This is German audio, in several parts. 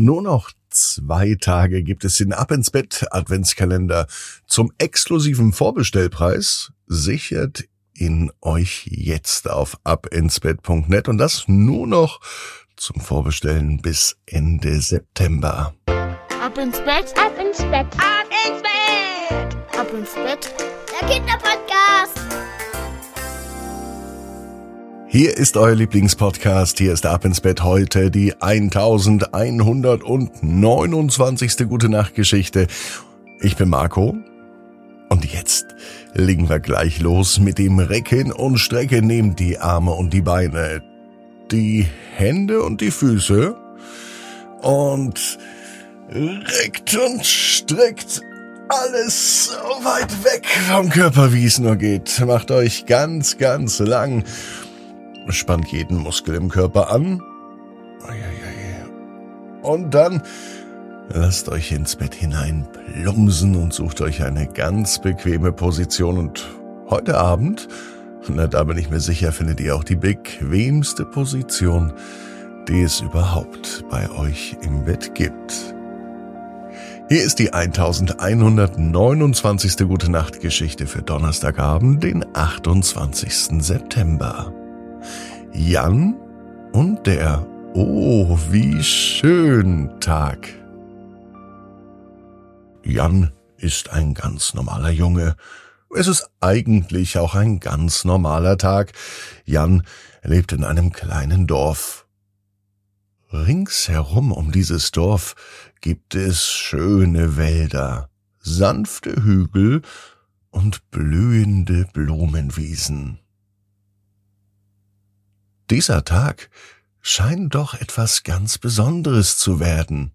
Nur noch zwei Tage gibt es den Ab ins Bett Adventskalender zum exklusiven Vorbestellpreis. Sichert ihn euch jetzt auf abinsbett.net und das nur noch zum Vorbestellen bis Ende September. Ab ins Bett, ab ins Bett, ab ins Bett, ab ins Bett, der Kinderpodcast. Hier ist euer Lieblingspodcast. Hier ist Ab ins Bett heute die 1129. Gute Nacht Geschichte. Ich bin Marco. Und jetzt legen wir gleich los mit dem Recken und Strecken. Nehmt die Arme und die Beine, die Hände und die Füße und reckt und streckt alles so weit weg vom Körper, wie es nur geht. Macht euch ganz, ganz lang spannt jeden Muskel im Körper an. Und dann lasst euch ins Bett hinein plumsen und sucht euch eine ganz bequeme Position. Und heute Abend, na, da bin ich mir sicher, findet ihr auch die bequemste Position, die es überhaupt bei euch im Bett gibt. Hier ist die 1129. Gute Nacht Geschichte für Donnerstagabend, den 28. September. Jan und der Oh, wie schön Tag. Jan ist ein ganz normaler Junge. Es ist eigentlich auch ein ganz normaler Tag. Jan lebt in einem kleinen Dorf. Ringsherum um dieses Dorf gibt es schöne Wälder, sanfte Hügel und blühende Blumenwiesen. Dieser Tag scheint doch etwas ganz Besonderes zu werden.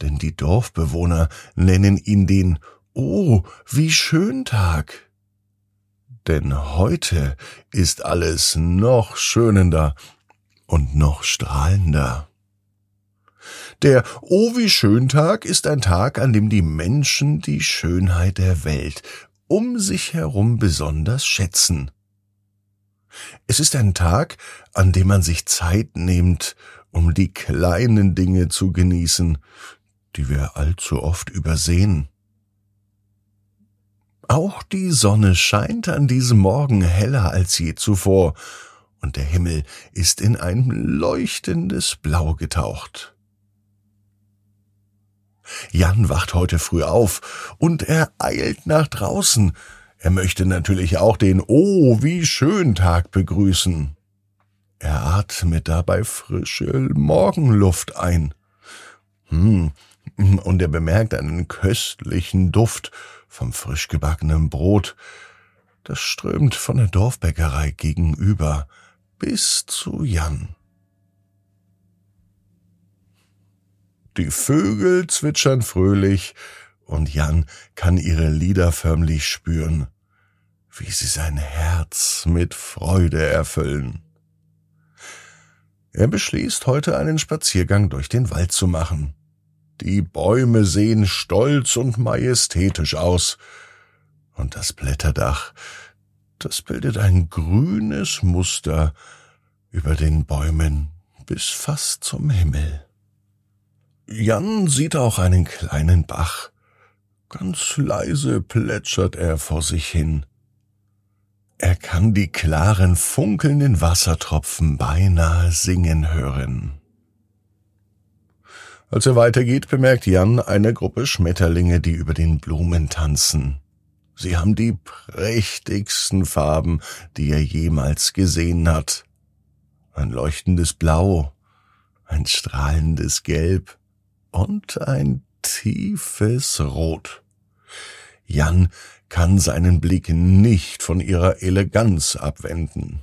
Denn die Dorfbewohner nennen ihn den Oh, wie schön Tag. Denn heute ist alles noch schönender und noch strahlender. Der Oh wie schön Tag ist ein Tag, an dem die Menschen die Schönheit der Welt um sich herum besonders schätzen. Es ist ein Tag, an dem man sich Zeit nimmt, um die kleinen Dinge zu genießen, die wir allzu oft übersehen. Auch die Sonne scheint an diesem Morgen heller als je zuvor, und der Himmel ist in ein leuchtendes Blau getaucht. Jan wacht heute früh auf und er eilt nach draußen, er möchte natürlich auch den Oh, wie schön Tag begrüßen. Er atmet dabei frische Morgenluft ein. Hm, und er bemerkt einen köstlichen Duft vom frisch gebackenen Brot. Das strömt von der Dorfbäckerei gegenüber bis zu Jan. Die Vögel zwitschern fröhlich, und Jan kann ihre Lieder förmlich spüren, wie sie sein Herz mit Freude erfüllen. Er beschließt, heute einen Spaziergang durch den Wald zu machen. Die Bäume sehen stolz und majestätisch aus, und das Blätterdach, das bildet ein grünes Muster über den Bäumen bis fast zum Himmel. Jan sieht auch einen kleinen Bach, Ganz leise plätschert er vor sich hin. Er kann die klaren, funkelnden Wassertropfen beinahe singen hören. Als er weitergeht, bemerkt Jan eine Gruppe Schmetterlinge, die über den Blumen tanzen. Sie haben die prächtigsten Farben, die er jemals gesehen hat. Ein leuchtendes Blau, ein strahlendes Gelb und ein tiefes Rot. Jan kann seinen Blick nicht von ihrer Eleganz abwenden.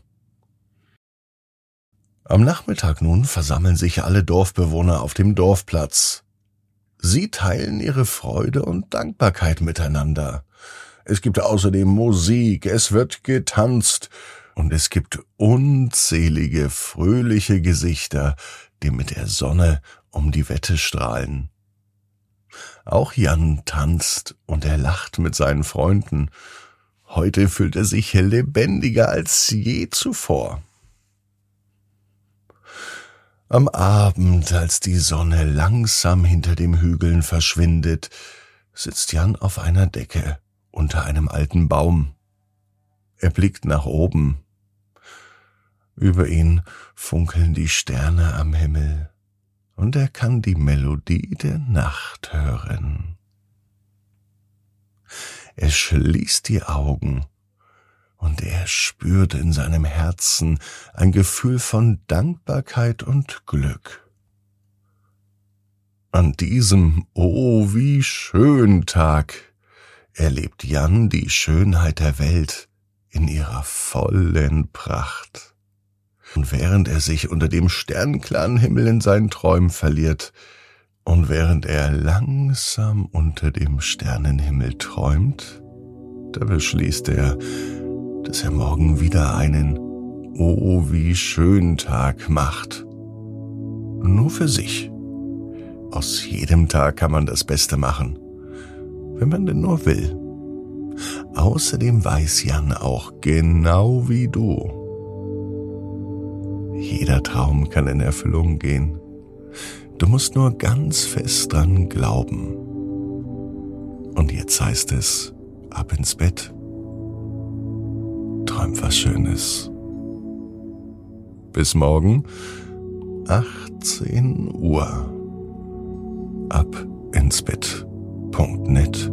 Am Nachmittag nun versammeln sich alle Dorfbewohner auf dem Dorfplatz. Sie teilen ihre Freude und Dankbarkeit miteinander. Es gibt außerdem Musik, es wird getanzt und es gibt unzählige fröhliche Gesichter, die mit der Sonne um die Wette strahlen. Auch Jan tanzt und er lacht mit seinen Freunden. Heute fühlt er sich lebendiger als je zuvor. Am Abend, als die Sonne langsam hinter dem Hügeln verschwindet, sitzt Jan auf einer Decke unter einem alten Baum. Er blickt nach oben. Über ihn funkeln die Sterne am Himmel, und er kann die Melodie der Nacht hören. Er schließt die Augen und er spürte in seinem Herzen ein Gefühl von Dankbarkeit und Glück. An diesem Oh, wie schön Tag erlebt Jan die Schönheit der Welt in ihrer vollen Pracht. Und während er sich unter dem sternklaren Himmel in seinen Träumen verliert, und während er langsam unter dem Sternenhimmel träumt, da beschließt er, dass er morgen wieder einen Oh, wie schön Tag macht. Nur für sich. Aus jedem Tag kann man das Beste machen, wenn man denn nur will. Außerdem weiß Jan auch genau wie du. Jeder Traum kann in Erfüllung gehen. Du musst nur ganz fest dran glauben. Und jetzt heißt es, ab ins Bett träum was Schönes. Bis morgen, 18 Uhr. Ab ins Bett.net